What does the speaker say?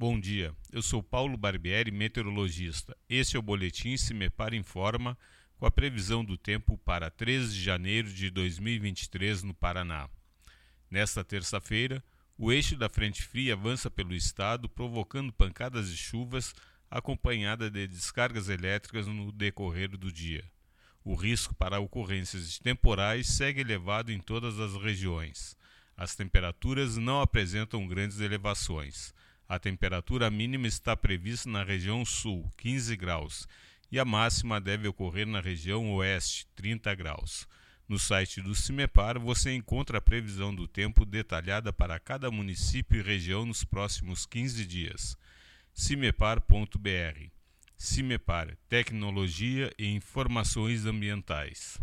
Bom dia, eu sou Paulo Barbieri, meteorologista. Este é o Boletim Se Me Para Informa com a previsão do tempo para 13 de janeiro de 2023 no Paraná. Nesta terça-feira, o eixo da frente fria avança pelo estado, provocando pancadas de chuvas acompanhada de descargas elétricas no decorrer do dia. O risco para ocorrências de temporais segue elevado em todas as regiões. As temperaturas não apresentam grandes elevações. A temperatura mínima está prevista na região sul, 15 graus, e a máxima deve ocorrer na região oeste, 30 graus. No site do CIMEPAR você encontra a previsão do tempo detalhada para cada município e região nos próximos 15 dias. cimepar.br CIMEPAR Tecnologia e Informações Ambientais.